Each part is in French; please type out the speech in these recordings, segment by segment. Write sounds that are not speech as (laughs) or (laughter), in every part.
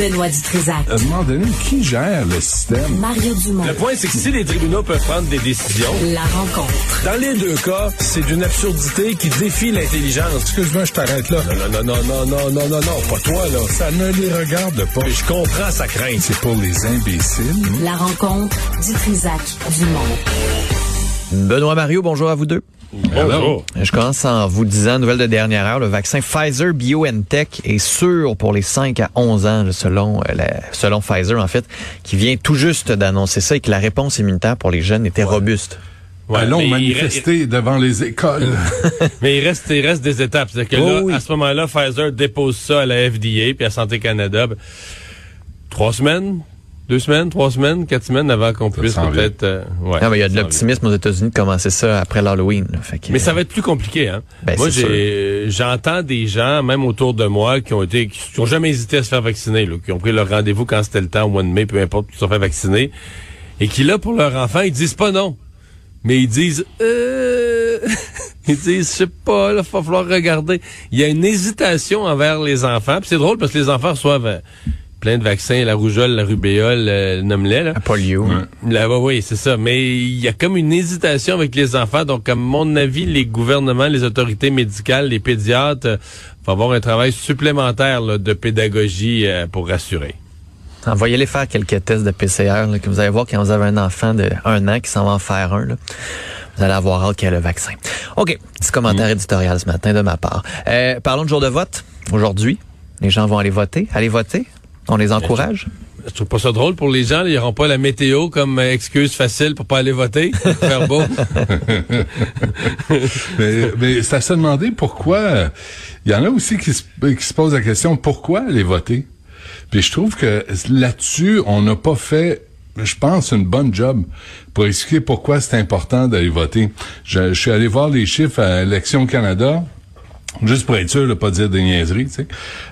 Benoît Dutrisac. À un moment donné, qui gère le système? Mario Dumont. Le point, c'est que si les tribunaux peuvent prendre des décisions, La rencontre. dans les deux cas, c'est d'une absurdité qui défie l'intelligence. Excuse-moi, je t'arrête là. Non, non, non, non, non, non, non, non, pas toi, là. Ça ne les regarde pas. Je comprends sa crainte. C'est pour les imbéciles. La rencontre Dutrisac-Dumont. Benoît Mario, bonjour à vous deux. Bonjour. Je commence en vous disant, nouvelle de dernière heure, le vaccin Pfizer BioNTech est sûr pour les 5 à 11 ans, selon, euh, la- selon Pfizer, en fait, qui vient tout juste d'annoncer ça et que la réponse immunitaire pour les jeunes était robuste. Ouais, Allons mais il manifester devant les écoles. reste- (laughs) mais il reste, il reste des étapes. C'est-à-dire que Oh là, oui. à ce moment-là, Pfizer dépose ça à la FDA puis à Santé Canada. Ben, trois semaines, deux semaines, trois semaines, quatre semaines avant qu'on puisse peut-être. euh, ouais, Ah, mais il y a de l'optimisme aux États-Unis de commencer ça après l'Halloween. Mais ça va être plus compliqué, hein. Ben, moi, j'entends des gens, même autour de moi, qui ont été, qui ont jamais hésité à se faire vacciner, là, qui ont pris leur rendez-vous quand c'était le temps, au mois de mai, peu importe, qui se sont fait vacciner, et qui là, pour leur enfant, ils disent pas non. Mais ils disent, euh, (laughs) ils disent, je sais pas, là, va falloir regarder. Il y a une hésitation envers les enfants, puis c'est drôle parce que les enfants reçoivent euh, plein de vaccins, la rougeole, la rubéole, euh, nomme-les, là. La polio. Là, ouais, oui, c'est ça. Mais il y a comme une hésitation avec les enfants. Donc, à mon avis, les gouvernements, les autorités médicales, les pédiatres, euh, vont avoir un travail supplémentaire là, de pédagogie euh, pour rassurer. Envoyez-les faire quelques tests de PCR, là, que vous allez voir quand vous avez un enfant de un an qui s'en va en faire un. là. Vous allez avoir hâte qu'il y ait le vaccin. OK, petit commentaire éditorial ce matin de ma part. Euh, parlons de jour de vote. Aujourd'hui, les gens vont aller voter. Allez voter? On les encourage? Je trouve pas ça drôle pour les gens. là. Ils n'auront pas la météo comme euh, excuse facile pour pas aller voter. (laughs) Faire beau. (laughs) mais mais c'est à se demander pourquoi. Il y en a aussi qui se, qui se posent la question pourquoi aller voter? Puis je trouve que là-dessus, on n'a pas fait je pense, une bonne job pour expliquer pourquoi c'est important d'aller voter. Je, je suis allé voir les chiffres à Élection Canada. Juste pour être sûr de pas dire des niaiseries.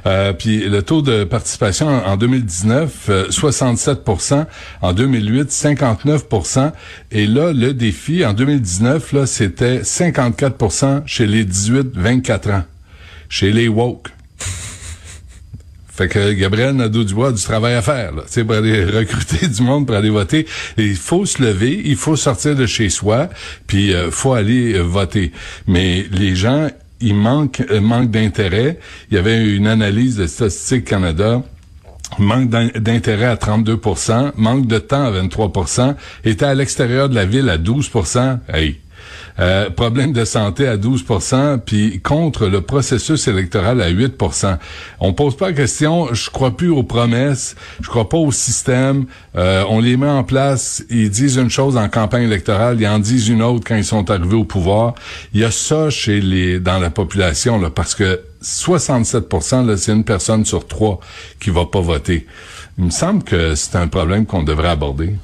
Euh, puis le taux de participation en, en 2019, euh, 67% En 2008, 59% Et là, le défi, en 2019, là, c'était 54% chez les 18-24 ans. Chez les woke. (laughs) Fait que Gabriel Nadeau-Dubois a du travail à faire, là, pour aller (laughs) recruter du monde pour aller voter. Il faut se lever, il faut sortir de chez soi, puis euh, faut aller euh, voter. Mais les gens, ils manquent, euh, manquent d'intérêt. Il y avait une analyse de Statistique Canada manque d'in- d'intérêt à 32% manque de temps à 23% était à l'extérieur de la ville à 12% hey. Euh, problème de santé à 12% puis contre le processus électoral à 8% On pose pas la question, je crois plus aux promesses, je crois pas au système, euh, on les met en place, ils disent une chose en campagne électorale, ils en disent une autre quand ils sont arrivés au pouvoir. Il y a ça chez les dans la population là parce que 67 là, c'est une personne sur trois qui va pas voter. Il me semble que c'est un problème qu'on devrait aborder.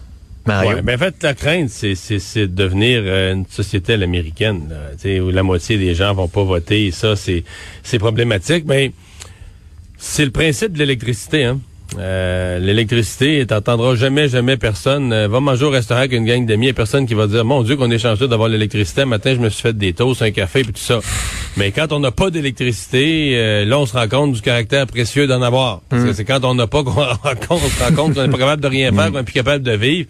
Ben en fait, la crainte, c'est, c'est, de devenir euh, une société à l'américaine, là, où la moitié des gens vont pas voter. Et ça, c'est, c'est problématique. Mais c'est le principe de l'électricité. Hein. Euh, l'électricité, t'entendras jamais, jamais personne. euh, va manger au restaurant avec une gang d'amis, et personne qui va dire, mon Dieu, qu'on est chanceux d'avoir l'électricité. Matin, je me suis fait des toasts, un café, puis tout ça. Mais quand on n'a pas d'électricité, euh, là, on se rend compte du caractère précieux d'en avoir. Parce que c'est quand on n'a pas qu'on (laughs) on se rend compte qu'on n'est pas capable de rien faire, qu'on n'est plus capable de vivre.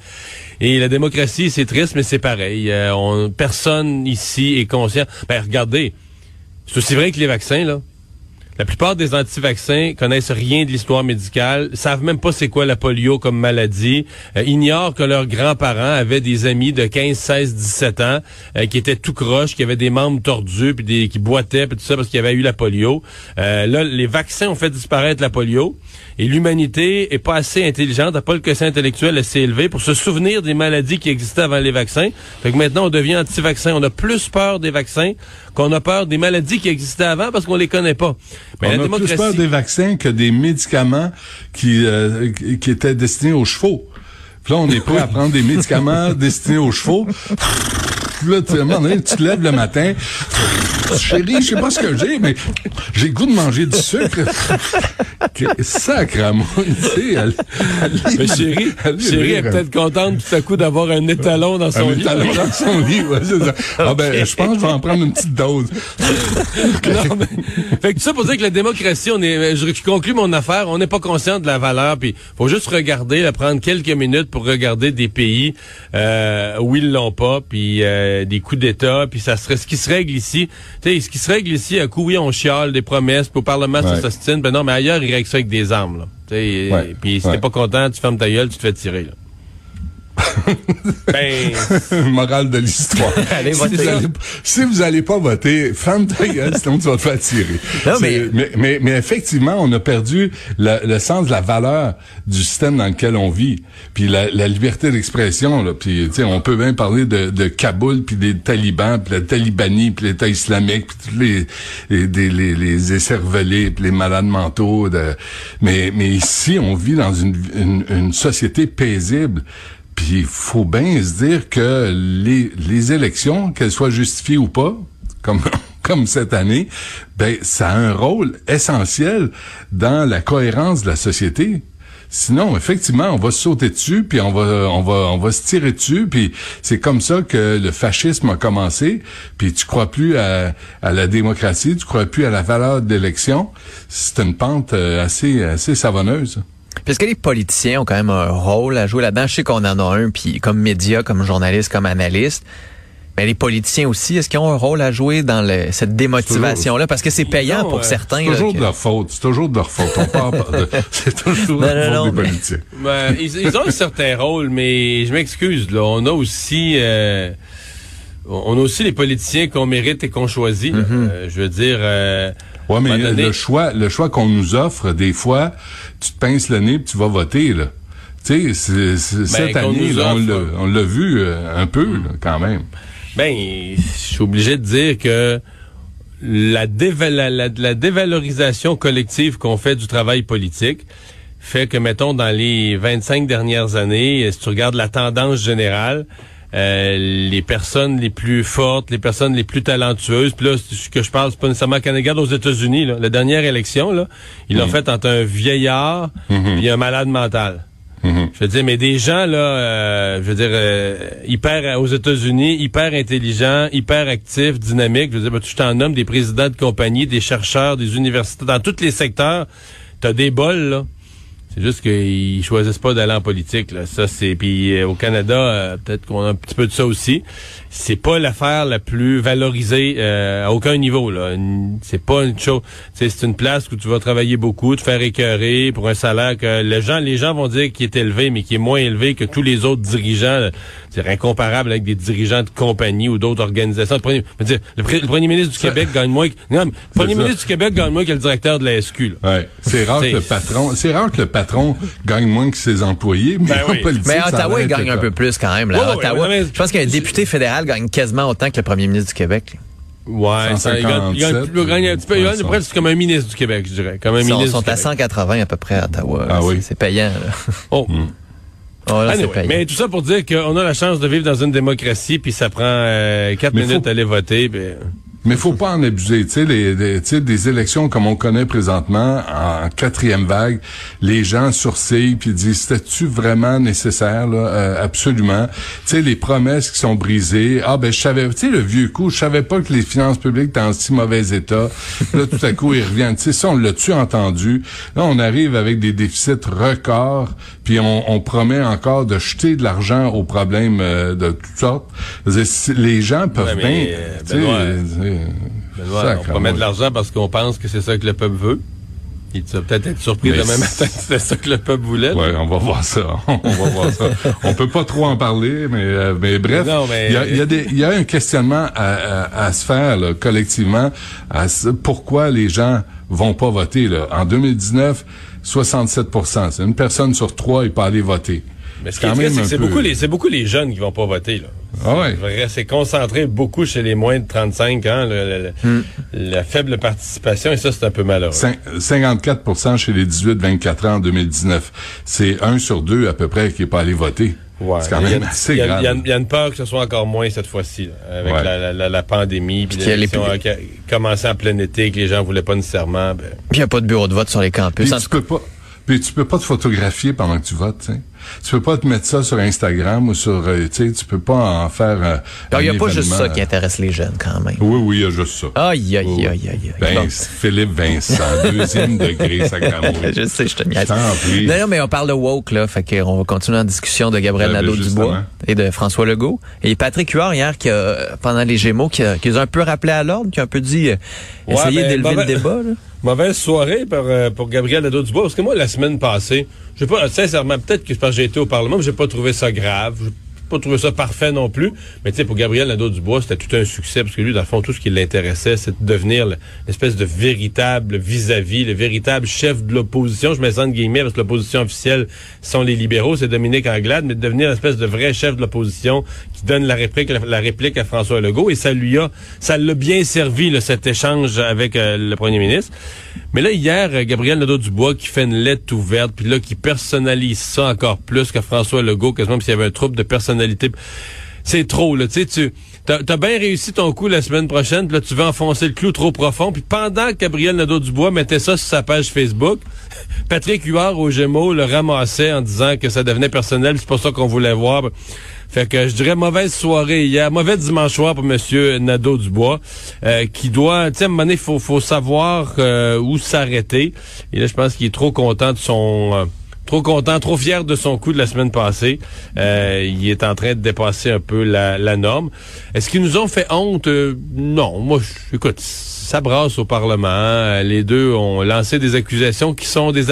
Et la démocratie, c'est triste, mais c'est pareil. Euh, on, personne ici est conscient. Ben, regardez, c'est aussi vrai que les vaccins, là. La plupart des anti-vaccins connaissent rien de l'histoire médicale, savent même pas c'est quoi la polio comme maladie, euh, ignorent que leurs grands-parents avaient des amis de 15, 16, 17 ans euh, qui étaient tout croches, qui avaient des membres tordus, puis des, qui boitaient, puis tout ça parce qu'il y avait eu la polio. Euh, là, les vaccins ont fait disparaître la polio. Et l'humanité est pas assez intelligente, n'a pas le quotient intellectuel assez élevé pour se souvenir des maladies qui existaient avant les vaccins. Fait que maintenant, on devient anti-vaccin. On a plus peur des vaccins qu'on a peur des maladies qui existaient avant parce qu'on les connaît pas. Mais on la a plus peur des vaccins que des médicaments qui, euh, qui- qui étaient destinés aux chevaux. Puis là, on est prêt à prendre des médicaments destinés aux chevaux. Puis là, tu, à un moment donné, tu te lèves le matin. Chérie, je sais pas ce que j'ai, mais j'ai le goût de manger du sucre. Que- Sacramouille, tu sais. elle- elle- Mais chérie, elle- chérie est peut-être contente tout à coup d'avoir un étalon dans son un lit. étalon dans son lit, ouais, c'est ça. Ah ben, je pense que je vais en prendre une petite dose. (laughs) Non, mais- fait que tout ça pour dire que la démocratie, on est, je, je conclue mon affaire, on n'est pas conscient de la valeur, puis faut juste regarder, là, prendre quelques minutes pour regarder des pays euh, où ils l'ont pas, puis euh, des coups d'État, puis ça serait ce qui se règle ici. Tu sais, ce qui se règle ici, à coup, oui, on chiale des promesses, puis au Parlement, ça Ouais. s'ostine, ben non, mais ailleurs, ils règlent ça avec des armes, là. Tu sais, Ouais. puis si Ouais. t'es pas content, tu fermes ta gueule, tu te fais tirer, là. Ben, (laughs) Morale de l'histoire. (laughs) Allez si, vous allez, si vous allez pas voter, ferme ta gueule, sinon tu vas te faire tirer. Non, mais- mais, mais, mais effectivement, on a perdu le, le sens de la valeur du système dans lequel on vit. Puis la, la liberté d'expression, là. Puis, on peut bien parler de, de Kaboul, puis des talibans, puis la talibanie, puis l'État islamique, puis tous les, les, des- les, les écervelés, puis les malades mentaux. De... Mais, mais ici, on vit dans une, une, une société paisible. Puis il faut bien se dire que les, les élections, qu'elles soient justifiées ou pas, comme (laughs) comme cette année, ben ça a un rôle essentiel dans la cohérence de la société. Sinon, effectivement, on va se sauter dessus, puis on va, on va, on va se tirer dessus, puis c'est comme ça que le fascisme a commencé. Puis tu crois plus à, à la démocratie, tu crois plus à la valeur de l'élection. C'est une pente euh, assez, assez savonneuse. Puis est-ce que les politiciens ont quand même un rôle à jouer là-dedans? Je sais qu'on en a un, puis comme média, comme journaliste, comme analyste. Mais les politiciens aussi, est-ce qu'ils ont un rôle à jouer dans le- cette démotivation-là? Parce que c'est payant pour euh, certains. C'est là, toujours que- de leur faute. C'est toujours de leur faute. On de- (laughs) C'est toujours Non, de la faute des mais- politiciens. Ben, ils, ils ont un certain rôle, mais je m'excuse, là. On a aussi, euh, on a aussi les politiciens qu'on mérite et qu'on choisit. là. Euh, je veux dire, euh, Ouais, mais donné- le choix, le choix qu'on nous offre, des fois, tu te pinces le nez puis tu vas voter, là. Tu sais, cette Ben, qu'on année, là, on l'a- on l'a vu euh, un peu, là, quand même. ben, je suis obligé de dire que la, déva- la, la- la dévalorisation collective qu'on fait du travail politique fait que, mettons, dans les 25 dernières années, si tu regardes la tendance générale, euh, les personnes les plus fortes, les personnes les plus talentueuses, puis là, ce que je parle, c'est pas nécessairement Canada, aux États-Unis, là, la dernière élection, là, ils l'ont fait entre un vieillard et un malade mental. Je veux dire, mais des gens là, euh, je veux dire, euh, hyper aux États-Unis, hyper intelligents, hyper actifs, dynamiques. Je veux dire, ben, tu t'en nommes des présidents de compagnie, des chercheurs, des universités, dans tous les secteurs, t'as des bols là. C'est juste qu'ils choisissent pas d'aller en politique. Là. Ça, c'est puis euh, au Canada, euh, peut-être qu'on a un petit peu de ça aussi. C'est pas l'affaire la plus valorisée euh, à aucun niveau. Là. C'est pas une chose. C'est une place où tu vas travailler beaucoup, te faire écœurer pour un salaire que les gens, les gens vont dire qui est élevé, mais qui est moins élevé que tous les autres dirigeants. C'est incomparable avec des dirigeants de compagnie ou d'autres organisations. Le premier, je veux dire, le, pré- le premier ministre du Ça- Québec gagne moins. Que, non, le premier ça. ministre du Québec gagne moins que le directeur de la SQ. Là. Ouais. C'est rare que le patron, c'est rare que le patron gagne moins que ses employés, mais Ben en oui. politique, Mais Ottawa, il gagne un peu plus quand même. Là. Ottawa, mais- je pense qu'un député fédéral gagne quasiment autant que le premier ministre du Québec. là. Ouais, ça, il gagne, il gagne- il gagne un petit peu, il gagne presque comme un ministre du Québec, je dirais. Comme un Ils sont, ministre sont du à Québec. 180 à peu près à Ottawa. Ah C'est- oui? C'est payant. Là. (laughs) Oh. Oh, là, Anyway, payant. mais tout ça pour dire qu'on a la chance de vivre dans une démocratie, puis ça prend euh, quatre Mais minutes faut- d'aller voter. Mais faut pas en abuser. Tu sais, les, les- tu sais, des élections comme on connaît présentement, en quatrième vague, les gens sourcillent puis disent, c'était-tu vraiment nécessaire, là? Euh, absolument. Tu sais, les promesses qui sont brisées. Ah, ben, je savais, tu sais, le vieux coup, je savais pas que les finances publiques étaient en si mauvais état. là, tout à coup, ils reviennent. Tu sais, ça, on l'a-tu entendu? Là, on arrive avec des déficits records, puis on, on promet encore de jeter de l'argent aux problèmes euh, de toutes sortes. Les gens peuvent Ouais, mais, bien... Benoît, Sacre, on promet de l'argent parce qu'on pense que c'est ça que le peuple veut. Et tu vas peut-être être surpris Mais demain c'est- matin que c'était ça que le peuple voulait. Ouais, on va voir ça. (laughs) On va voir ça. On peut pas trop en parler, mais, euh, mais bref, Non, mais- il y, a, il y a des- il y a un questionnement à, à- à se faire là, collectivement. À se- pourquoi les gens vont pas voter là. En 2019, 67% C'est une personne sur trois n'est pas allée voter. Mais ce qui est triste, c'est que c'est peu- beaucoup, les, c'est beaucoup les jeunes qui vont pas voter. Là. Ah ouais. C'est concentré beaucoup chez les moins de 35 ans, le- le- le- Hmm. la faible participation, et ça, c'est un peu malheureux. Cin- 54% chez les 18-24 ans en 2019. C'est un sur deux à peu près qui est pas allé voter. Ouais. C'est quand Il y a- même assez grave. Il y, a- il y a une peur que ce soit encore moins cette fois-ci, avec Ouais. la, la- la- la pandémie, puis qu'il y a les plus- qui a commencé en plein été, que les gens voulaient pas nécessairement. ben, Puis il n'y a pas de bureau de vote sur les campus. Puis tu peux pas. Puis tu peux pas te photographier pendant que tu votes, tu sais. Tu peux pas te mettre ça sur Instagram ou sur, euh, tu sais, tu peux pas en faire. euh, il n'y a pas juste ça qui intéresse les jeunes quand même. Oui, oui, il y a juste ça. Aïe, aïe, Oui. aïe, aïe, aïe. Ben. Philippe Vincent, (laughs) deuxième degré, sacramouille. (laughs) je sais, je te niaise. Non, non, mais on parle de woke, là. Fait qu'on va continuer en discussion de Gabriel Ben, Nadeau-Dubois justement. et de François Legault. Et Patrick Huard, hier, qui a, pendant les Gémeaux, qui, a, qui les a un peu rappelé à l'ordre, qui a un peu dit, euh, Ouais, essayer ben, d'élever le débat, là. Mauvaise soirée pour, euh, pour Gabriel Nadeau-Dubois, parce que moi, la semaine passée, j'ai pas, sincèrement, peut-être que que j'ai été au Parlement, mais j'ai pas trouvé ça grave. Pas trouvé ça parfait non plus. Mais tu sais, pour Gabriel Nadeau-Dubois, c'était tout un succès, parce que lui, dans le fond, tout ce qui l'intéressait, c'est de devenir le- l'espèce de véritable vis-à-vis, le véritable chef de l'opposition. Je mets ça en guillemets, parce que l'opposition officielle sont les libéraux, c'est Dominique Anglade, mais de devenir l'espèce de vrai chef de l'opposition qui donne la réplique, la, réplique à François Legault. Et ça lui a, ça l'a bien servi, là, cet échange avec euh, le premier ministre. Mais là, hier, euh, Gabriel Nadeau-Dubois qui fait une lettre ouverte, puis là, qui personnalise ça encore plus que François Legault, quasiment s'il y avait un trouble de C'est trop, là. Tu as bien réussi ton coup la semaine prochaine, puis là, tu veux enfoncer le clou trop profond. Puis pendant que Gabriel Nadeau-Dubois mettait ça sur sa page Facebook, (laughs) Patrick Huard au Gémeaux le ramassait en disant que ça devenait personnel, c'est pas ça qu'on voulait voir. Fait que je dirais mauvaise soirée hier, mauvais dimanche soir pour Monsieur Nadeau-Dubois, euh, qui doit, tu sais, à un moment donné, faut, faut savoir euh, où s'arrêter. Et là, je pense qu'il est trop content de son... euh, Trop content, trop fier de son coup de la semaine passée. Euh, il est en train de dépasser un peu la, norme. Est-ce qu'ils nous ont fait honte? Euh, non. Moi, écoute, ça brasse au Parlement. Euh, Les deux ont lancé des accusations qui sont des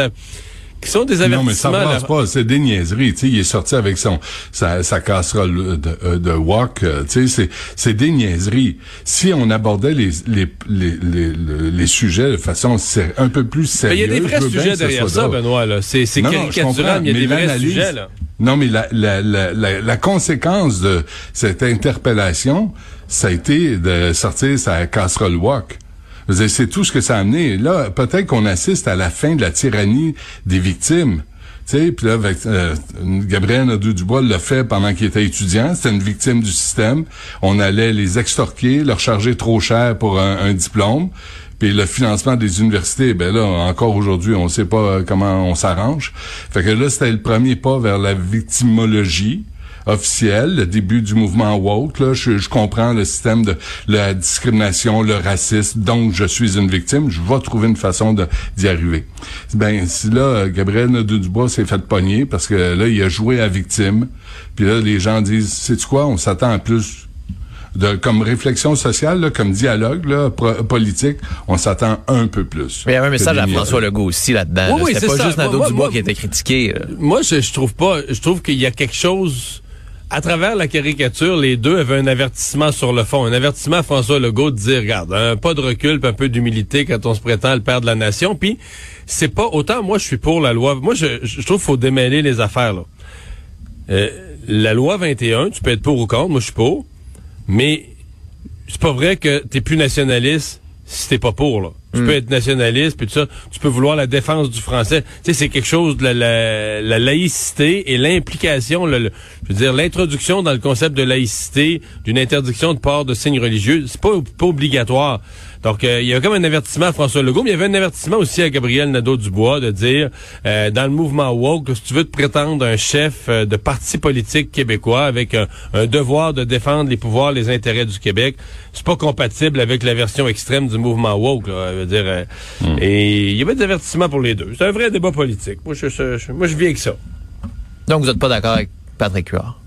qui sont des Non, mais ça avertissements. passe pas, c'est des niaiseries. Tu sais, il est sorti avec son sa, sa casserole de, euh, de wok. euh, Tu sais, c'est c'est des niaiseries. Si on abordait les les les les, les- sujets de façon un peu plus Mais sérieuse, il y a des vrais sujets derrière ça. Benoît. Là. C'est, c'est caricatural, mais il y a des vrais sujets. Là. Non, mais la, la, la, la, la conséquence de cette interpellation, ça a été de sortir sa casserole wok. C'est tout ce que ça a amené. Là, peut-être qu'on assiste à la fin de la tyrannie des victimes. Puis là, avec, euh, Gabriel Nadeau-Dubois l'a fait pendant qu'il était étudiant. C'était une victime du système. On allait les extorquer, leur charger trop cher pour un, un diplôme. Puis le financement des universités, ben là, encore aujourd'hui, on sait pas comment on s'arrange. Fait que là, c'était le premier pas vers la victimologie officielle, le début du mouvement woke. Là, je, je comprends le système de la discrimination, le racisme, donc je suis une victime. Je vais trouver une façon de- d'y arriver. Ben si là, euh, Gabriel Nadeau-Dubois s'est fait pogner parce que là, il a joué à victime. Puis là, les gens disent, c'est quoi, on s'attend à plus de comme réflexion sociale, là, comme dialogue là, pro- politique, on s'attend un peu plus. Mais il y avait un message à François Legault aussi là-dedans. Oui, là. oui, C'était c'est pas ça. juste Nadeau-Dubois qui était critiqué. là. Moi, je, je trouve pas. Je trouve qu'il y a quelque chose. À travers la caricature, les deux avaient un avertissement sur le fond. Un avertissement à François Legault de dire, regarde, un pas de recul, un peu d'humilité quand on se prétend le père de la nation. Puis, c'est pas autant moi je suis pour la loi. Moi, je, je trouve qu'il faut démêler les affaires. Là. Euh, la loi 21, tu peux être pour ou contre. Moi, je suis pour. Mais c'est pas vrai que t'es plus nationaliste si t'es pas pour, là. Tu peux être nationaliste, puis tout ça. Tu peux vouloir la défense du français. Tu sais, c'est quelque chose de la, la, la laïcité et l'implication, le- le- je veux dire, l'introduction dans le concept de laïcité d'une interdiction de port de signes religieux, c'est pas, pas obligatoire. Donc, euh, il y avait comme un avertissement à François Legault, mais il y avait un avertissement aussi à Gabriel Nadeau-Dubois de dire, euh, dans le mouvement woke, si tu veux te prétendre un chef euh, de parti politique québécois avec un, un devoir de défendre les pouvoirs, les intérêts du Québec, c'est pas compatible avec la version extrême du mouvement woke. Là, je veux dire, euh, Et il y avait des avertissements pour les deux. C'est un vrai débat politique. Moi, je, je- je- moi, je vis avec ça. Donc, vous n'êtes pas d'accord avec Patrick Huard?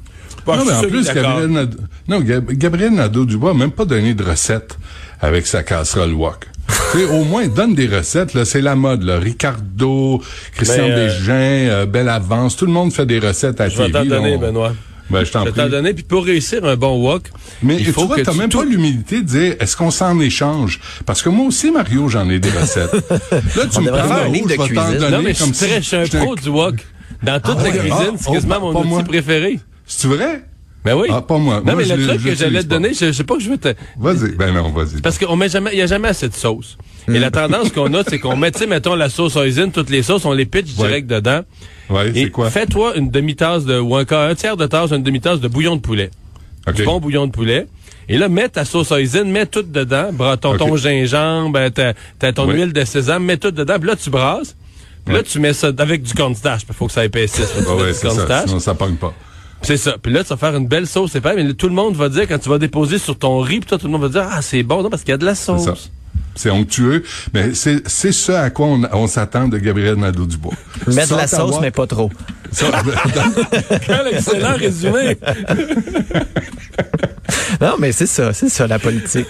Bon, non, mais en plus. Gabriel, Nadeau, non, Gab- Gabriel Nadeau-Dubois n'a même pas donné de recette avec sa casserole wok. (laughs) Tu sais, au moins, donne des recettes, là, c'est la mode, là. Ricardo, Christian euh, euh, Belle Avance, tout le monde fait des recettes à Je vais TV. t'en là, donner, on- Benoît. Ben, je Je t'en vais prie. t'en donner. Puis pour réussir un bon walk, Mais il tu faut vois, que t'as tu- même tout- pas l'humilité de dire, est-ce qu'on s'en échange? Parce que moi aussi, Mario, j'en ai des recettes. Là, tu On me prends un livre de je vais t'en cuisine. donner Non, mais je comme suis très- si je suis un pro du wok. Dans toute Ah la ouais, cuisine, ah, c'est oh, quasiment pas- mon outil moi. préféré. C'est vrai? Ben oui. Ah, pas moi. Non, Moi, mais le truc que j'allais te donner, je, je sais pas que je veux te... Vas-y. Ben non, vas-y. Parce qu'on met jamais, il y a jamais assez de sauce. Et la tendance qu'on a, c'est qu'on met, tu sais, mettons la sauce hoisin, toutes les sauces, on les pitch Ouais. direct dedans. Ouais, c'est quoi? fais-toi une demi-tasse de, ou un quart, un tiers de tasse, une demi-tasse de bouillon de poulet. OK. Du bon bouillon de poulet. Et là, mets ta sauce hoisin, mets tout dedans, ton, ton gingembre, euh, ta, ta- ton Ouais. huile de sésame, mets tout dedans. Puis là, tu brasses. Puis là, tu mets ça avec du cornstarch. Il faut que ça épaississe. Ah ouais, du cornstarch. Sinon, ça pogne pas. C'est ça. Puis là, tu vas faire une belle sauce, c'est pas, mais là, tout le monde va dire, quand tu vas déposer sur ton riz, puis toi, tout le monde va dire, ah, c'est bon, non, parce qu'il y a de la C'est ça. sauce. C'est onctueux, mais c'est c'est ce à quoi on, on s'attend de Gabriel Nadeau-Dubois. Mettre de la sauce, mais pas trop. (laughs) Quel excellent résumé. Non, mais c'est ça, c'est ça la politique.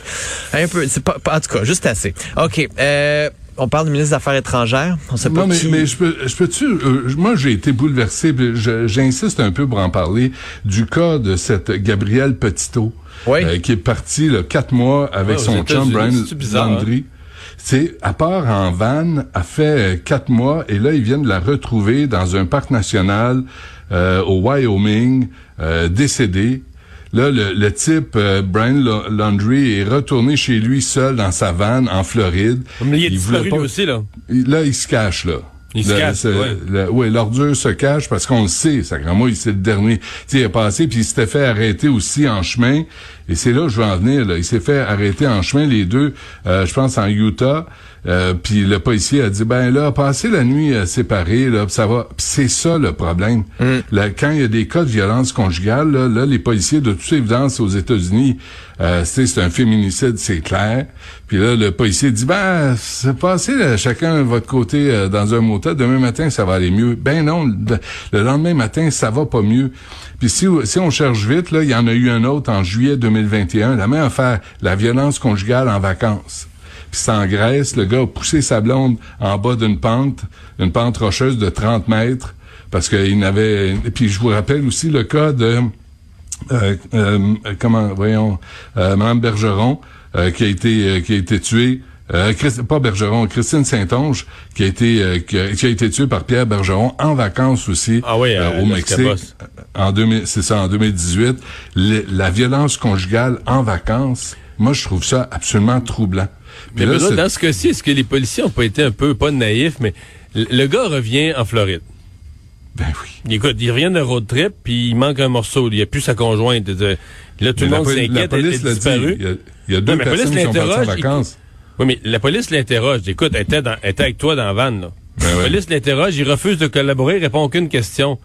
Un peu, c'est pas, pas- en tout cas, juste assez. OK, euh, on parle du ministre des Affaires étrangères. On sait pas Non, mais, qui- mais je peux, je peux-tu, euh, moi, j'ai été bouleversé, j'insiste un peu pour en parler, du cas de cette Gabrielle Petito, Oui. euh, qui est partie, là, quatre mois avec Ouais, son chum, Brian c'est bizarre, hein? Landry. C'est, à part en van, a fait euh, quatre mois, et là, ils viennent la retrouver dans un parc national, euh, au Wyoming, euh, décédé. Là, le, le type, euh, Brian Landry, est retourné chez lui seul dans sa vanne en Floride. Mais il est voulait disparu pas- lui aussi, là. il- Là, il se cache, là. Il se Le- cache, ouais. le- ouais, l'ordure se cache parce qu'on le sait, sacrément, il c'est le dernier. Il est passé, puis il s'était fait arrêter aussi en chemin. Et c'est là où je veux en venir. Là. Il s'est fait arrêter en chemin, les deux, euh, je pense, en Utah. Euh, puis le policier a dit, ben là, passez la nuit euh, séparés, là, puis ça va. C'est ça le problème. Mm. Là, quand il y a des cas de violence conjugale, là, là, les policiers, de toute évidence, aux États-Unis, euh, c'est c'est un féminicide, c'est clair. Puis là, le policier dit, ben, c'est passé là, chacun de votre côté euh, dans un motel. Demain matin, ça va aller mieux. Ben non, le, le lendemain matin, ça va pas mieux. Puis si, si on cherche vite, là, il y en a eu un autre en juillet 2021. La même affaire, la violence conjugale en vacances. Puis Grèce, le gars a poussé sa blonde en bas d'une pente, une pente rocheuse de 30 mètres, parce qu'il n'avait... Puis je vous rappelle aussi le cas de... Euh, euh, comment, voyons, euh, Madame Bergeron, euh, qui a été euh, qui a été tuée. Euh, Christ- pas Bergeron, Christine Saint-Onge, qui a été euh, qui, a, qui a été tuée par Pierre Bergeron en vacances aussi Ah oui, euh, à au Mexique. En 2000, c'est ça, en 2018. Le- la violence conjugale en vacances, moi je trouve ça absolument troublant. Mais là, dans ce cas-ci, est-ce que les policiers ont pas été un peu, pas naïfs, mais le gars revient en Floride. ben oui. Écoute, il revient d'un road trip, puis il manque un morceau. Il n'y a plus sa conjointe. Là, tout Mais le monde s'inquiète, elle police est disparue. Il y a, il y a deux Non, personnes qui sont parties en l'interroge, il- vacances. Oui, mais la police l'interroge. Écoute, elle était, dans- elle était avec toi dans la van, là. Ben la ouais. police l'interroge, il refuse de collaborer, il répond aucune question.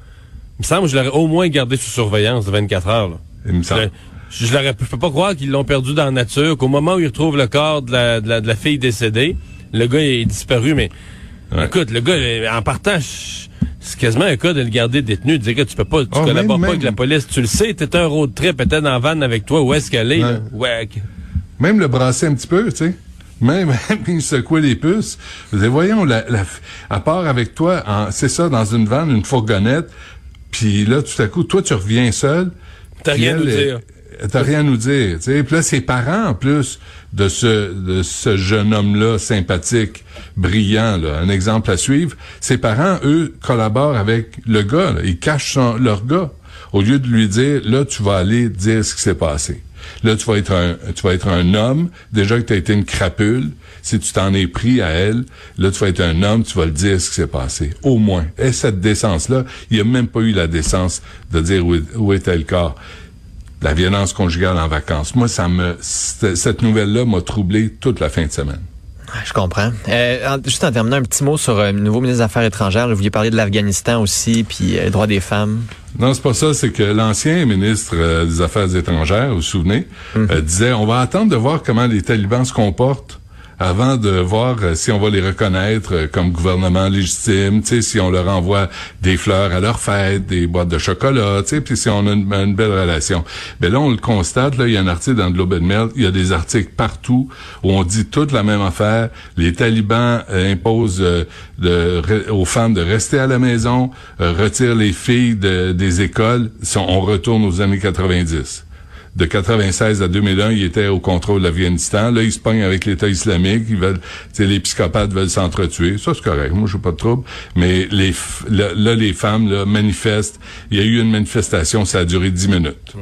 Il me semble que je l'aurais au moins gardé sous surveillance de 24 heures, là. Il me semble. Je, je peux pas croire qu'ils l'ont perdu dans la nature, qu'au moment où ils retrouvent le corps de la, de la, de la fille décédée, le gars est disparu, mais Ouais. écoute, le gars, euh, en partant, c'est quasiment un cas de le garder détenu, de dire que tu peux pas, tu Oh, collabores même- pas avec la police, tu le sais, t'étais un road trip, t'étais dans la van avec toi, où est-ce qu'elle est, là? Ouais. Même le brasser un petit peu, tu sais. Même, (laughs) même il secouait les puces. Disais, voyons, la, la, à part avec toi, en- c'est ça, dans une vanne, une fourgonnette, puis là, tout à coup, toi, tu reviens seul. T'as rien à nous dire. T'as rien à nous dire, tu sais. Puis là, ses parents, en plus de ce, de ce jeune homme-là, sympathique, brillant, là, un exemple à suivre, ses parents, eux, collaborent avec le gars, là. Ils cachent son- leur gars. Au lieu de lui dire, là, tu vas aller dire ce qui s'est passé. Là, tu vas être un, tu vas être un homme. Déjà que tu as été une crapule, si tu t'en es pris à elle, là, tu vas être un homme, tu vas le dire ce qui s'est passé. Au moins. Et cette décence-là, il n'y a même pas eu la décence de dire où, est- où était le corps. La violence conjugale en vacances. Moi, ça me, cette nouvelle-là m'a troublé toute la fin de semaine. Je comprends. Euh, en- juste en terminant, un petit mot sur euh, le nouveau ministre des Affaires étrangères. Là, vous vouliez parler de l'Afghanistan aussi, puis euh, les droits des femmes. Non, c'est pas ça. C'est que l'ancien ministre des Affaires étrangères, vous vous souvenez, euh, disait on va attendre de voir comment les talibans se comportent avant de voir euh, si on va les reconnaître euh, comme gouvernement légitime, si on leur envoie des fleurs à leur fête, des boîtes de chocolat, puis si on a une, belle relation. Ben là, on le constate, là, il y a un article dans Globe and Mail, il y a des articles partout où on dit toute la même affaire. Les talibans euh, imposent aux femmes de rester à la maison, retirent les filles de- des écoles, on retourne aux années 90. De 96 à 2001, il était au contrôle de l'Afghanistan. Là, il se pogne avec l'État islamique. Ils veulent, tu sais, les psychopathes veulent s'entretuer. Ça, c'est correct. Moi, je pas de trouble. Mais les, là, là, les femmes, là, manifestent. Il y a eu une manifestation, ça a duré 10 minutes.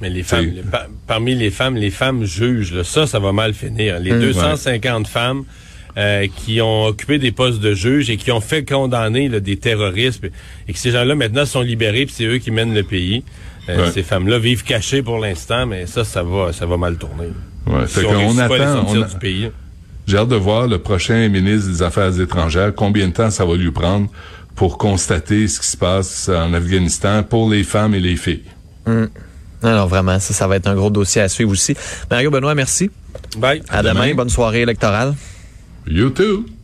Mais les femmes, les- par- parmi les femmes, les femmes jugent. là. ça, ça va mal finir. Les 250 femmes euh, qui ont occupé des postes de juge et qui ont fait condamner là, des terroristes, et que ces gens-là maintenant sont libérés, puis c'est eux qui mènent le pays. Euh, Ouais. Ces femmes-là vivent cachées pour l'instant, mais ça, ça va, ça va mal tourner. Ouais. Si Fait on attend, on a- du pays. J'ai hâte de voir le prochain ministre des Affaires étrangères, combien de temps ça va lui prendre pour constater ce qui se passe en Afghanistan pour les femmes et les filles. Alors vraiment, ça, ça va être un gros dossier à suivre aussi. Mario Benoît, merci. Bye. À, demain. demain. Bonne soirée électorale. You too!